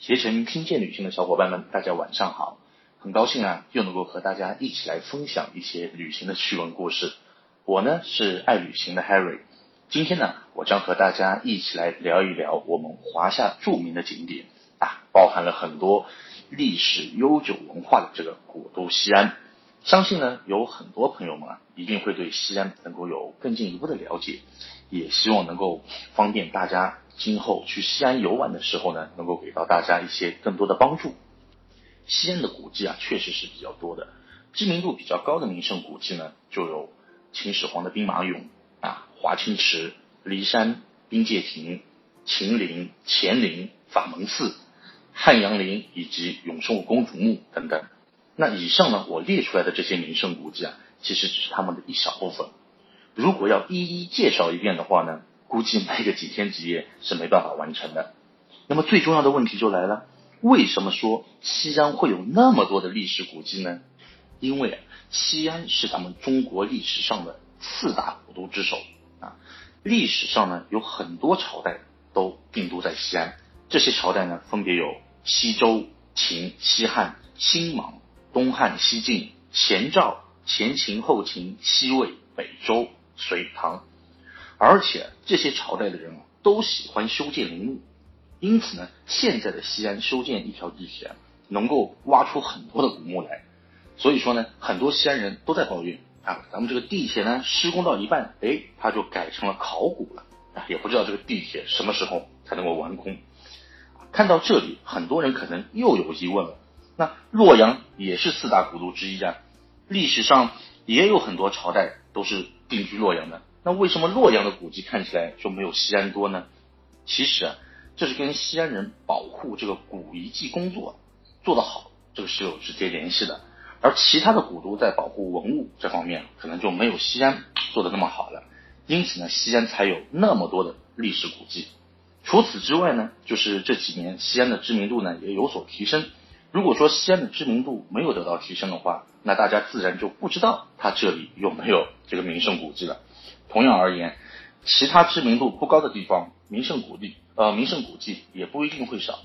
携程听见旅行的小伙伴们，大家晚上好！很高兴啊，又能够和大家一起来分享一些旅行的趣闻故事。我呢是爱旅行的 Harry，今天呢，我将和大家一起来聊一聊我们华夏著名的景点啊，包含了很多历史悠久文化的这个古都西安。相信呢，有很多朋友们啊，一定会对西安能够有更进一步的了解，也希望能够方便大家。今后去西安游玩的时候呢，能够给到大家一些更多的帮助。西安的古迹啊，确实是比较多的，知名度比较高的名胜古迹呢，就有秦始皇的兵马俑啊、华清池、骊山、冰界亭、秦陵、乾陵、法门寺、汉阳陵以及永寿公主墓等等。那以上呢，我列出来的这些名胜古迹啊，其实只是他们的一小部分。如果要一一介绍一遍的话呢？估计没个几天几夜是没办法完成的。那么最重要的问题就来了：为什么说西安会有那么多的历史古迹呢？因为西安是咱们中国历史上的四大古都之首啊。历史上呢有很多朝代都定都在西安，这些朝代呢分别有西周、秦、西汉、新莽、东汉、西晋、前赵、前秦、后秦、西魏、北周、隋唐。而且这些朝代的人啊，都喜欢修建陵墓，因此呢，现在的西安修建一条地铁，能够挖出很多的古墓来。所以说呢，很多西安人都在抱怨啊，咱们这个地铁呢施工到一半，哎，它就改成了考古了，也不知道这个地铁什么时候才能够完工。看到这里，很多人可能又有疑问了：那洛阳也是四大古都之一啊，历史上也有很多朝代都是定居洛阳的。那为什么洛阳的古迹看起来就没有西安多呢？其实啊，这是跟西安人保护这个古遗迹工作做得好，这个是有直接联系的。而其他的古都在保护文物这方面，可能就没有西安做的那么好了。因此呢，西安才有那么多的历史古迹。除此之外呢，就是这几年西安的知名度呢也有所提升。如果说西安的知名度没有得到提升的话，那大家自然就不知道它这里有没有这个名胜古迹了。同样而言，其他知名度不高的地方，名胜古迹呃名胜古迹也不一定会少，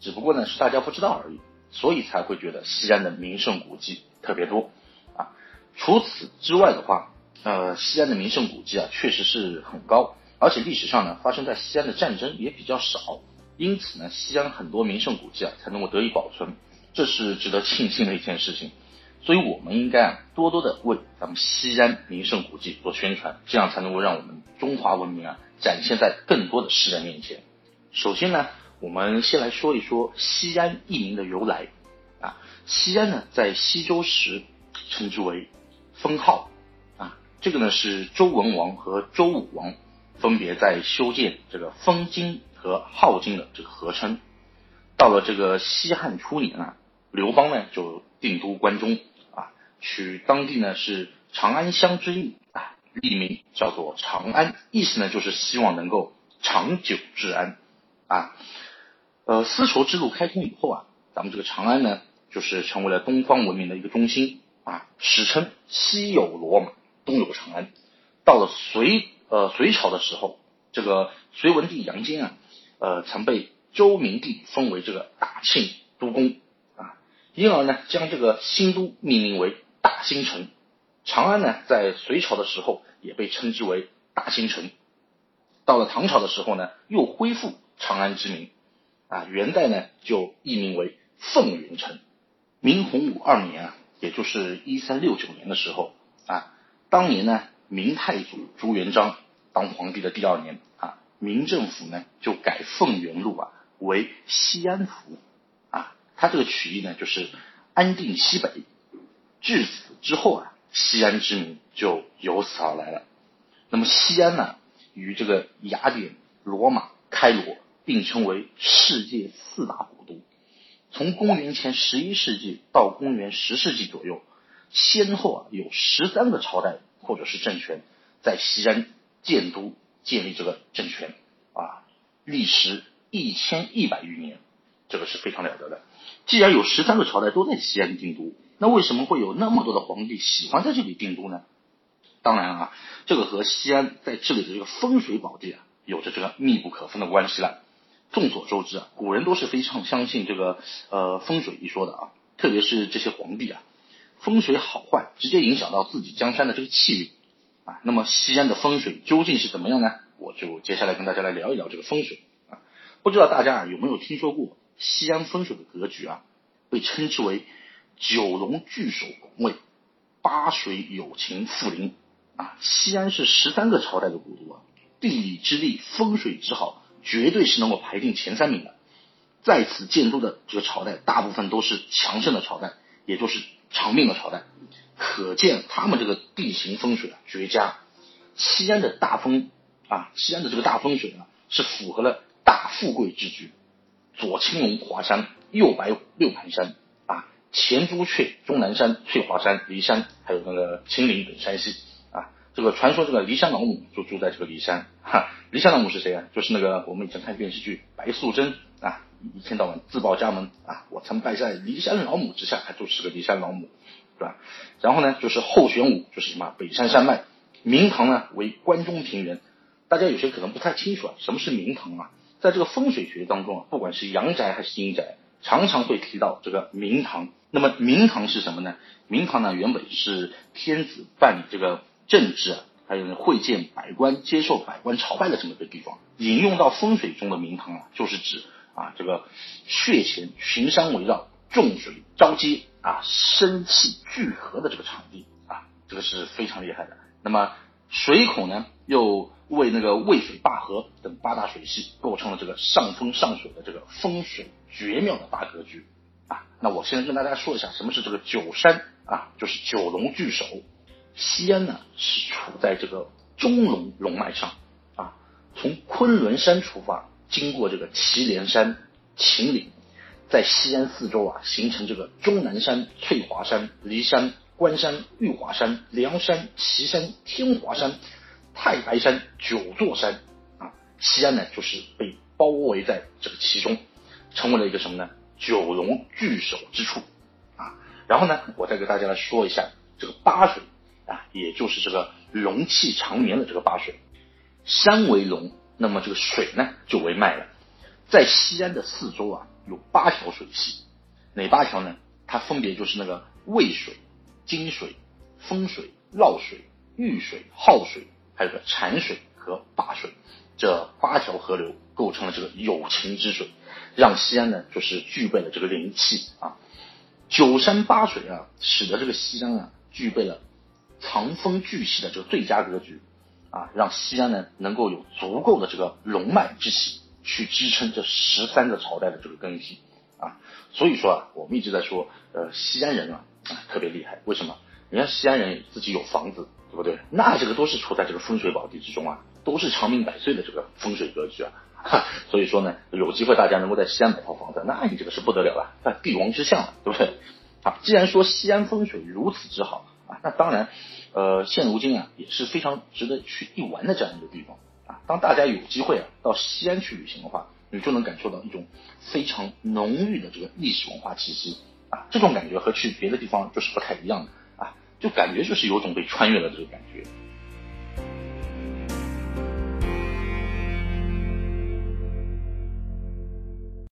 只不过呢是大家不知道而已，所以才会觉得西安的名胜古迹特别多啊。除此之外的话，呃，西安的名胜古迹啊确实是很高，而且历史上呢发生在西安的战争也比较少，因此呢西安很多名胜古迹啊才能够得以保存，这是值得庆幸的一件事情。所以，我们应该啊，多多的为咱们西安名胜古迹做宣传，这样才能够让我们中华文明啊展现在更多的世人面前。首先呢，我们先来说一说西安一名的由来啊。西安呢，在西周时称之为封号啊，这个呢是周文王和周武王分别在修建这个封京和号京的这个合称。到了这个西汉初年啊，刘邦呢就定都关中。取当地呢是长安乡之意啊，立名叫做长安，意思呢就是希望能够长久治安啊。呃，丝绸之路开通以后啊，咱们这个长安呢就是成为了东方文明的一个中心啊，史称西有罗马，东有长安。到了隋呃隋朝的时候，这个隋文帝杨坚啊，呃曾被周明帝封为这个大庆都公啊，因而呢将这个新都命名为。大兴城，长安呢，在隋朝的时候也被称之为大兴城。到了唐朝的时候呢，又恢复长安之名，啊，元代呢就易名为凤元城。明洪武二年啊，也就是一三六九年的时候啊，当年呢，明太祖朱元璋当皇帝的第二年啊，明政府呢就改凤元路啊为西安府，啊，它这个取意呢就是安定西北。至此之后啊，西安之名就由此而来了。那么西安呢，与这个雅典、罗马、开罗并称为世界四大古都。从公元前十一世纪到公元十世纪左右，先后啊有十三个朝代或者是政权在西安建都建立这个政权啊，历时一千一百余年，这个是非常了得的。既然有十三个朝代都在西安定都。那为什么会有那么多的皇帝喜欢在这里定都呢？当然啊，这个和西安在这里的这个风水宝地啊有着这个密不可分的关系了。众所周知啊，古人都是非常相信这个呃风水一说的啊，特别是这些皇帝啊，风水好坏直接影响到自己江山的这个气运啊。那么西安的风水究竟是怎么样呢？我就接下来跟大家来聊一聊这个风水啊。不知道大家啊有没有听说过西安风水的格局啊？被称之为九龙聚首宫位，八水有情富临啊。西安是十三个朝代的古都啊，地理之利，风水之好。绝对是能够排进前三名的，在此建都的这个朝代，大部分都是强盛的朝代，也就是长命的朝代，可见他们这个地形风水啊绝佳。西安的大风啊，西安的这个大风水啊，是符合了大富贵之局，左青龙华山，右白六盘山啊，前朱雀，终南山，翠华山，骊山，还有那个青岭等山系啊。这个传说，这个骊山老母就住在这个骊山。哈，骊山老母是谁啊？就是那个我们以前看电视剧白素贞啊，一天到晚自报家门啊，我曾拜在骊山老母之下，她就是个骊山老母，对吧？然后呢，就是后玄武，就是什么北山山脉。明堂呢为关中平原。大家有些可能不太清楚啊，什么是明堂啊？在这个风水学当中啊，不管是阳宅还是阴宅，常常会提到这个明堂。那么明堂是什么呢？明堂呢原本是天子办理这个。政治，还有，会见百官、接受百官朝拜的这么一个地方。引用到风水中的明堂啊，就是指啊这个穴前群山围绕、众水交接啊、生气聚合的这个场地啊，这个是非常厉害的。那么水口呢，又为那个渭水坝河等八大水系构成了这个上风上水的这个风水绝妙的大格局啊。那我先跟大家说一下，什么是这个九山啊，就是九龙聚首。西安呢是处在这个中龙龙脉上啊，从昆仑山出发，经过这个祁连山、秦岭，在西安四周啊形成这个终南山、翠华山、骊山、关山、玉华山、梁山、岐山、天华山、太白山九座山啊，西安呢就是被包围在这个其中，成为了一个什么呢？九龙聚首之处啊。然后呢，我再给大家来说一下这个八水。啊，也就是这个龙气长眠的这个八水，山为龙，那么这个水呢就为脉了。在西安的四周啊，有八条水系，哪八条呢？它分别就是那个渭水、金水、风水、涝水、玉水、浩水，还有个禅水和灞水，这八条河流构成了这个有情之水，让西安呢就是具备了这个灵气啊。九山八水啊，使得这个西安啊具备了。藏风聚气的这个最佳格局啊，让西安呢能够有足够的这个龙脉之气去支撑这十三个朝代的这个更替啊。所以说啊，我们一直在说，呃，西安人啊啊特别厉害。为什么？人家西安人自己有房子，对不对？那这个都是处在这个风水宝地之中啊，都是长命百岁的这个风水格局啊。所以说呢，有机会大家能够在西安买套房子，那你这个是不得了了，那帝王之相了，对不对？啊，既然说西安风水如此之好。啊，那当然，呃，现如今啊也是非常值得去一玩的这样一个地方啊。当大家有机会啊到西安去旅行的话，你就能感受到一种非常浓郁的这个历史文化气息啊。这种感觉和去别的地方就是不太一样的啊，就感觉就是有种被穿越了这个感觉。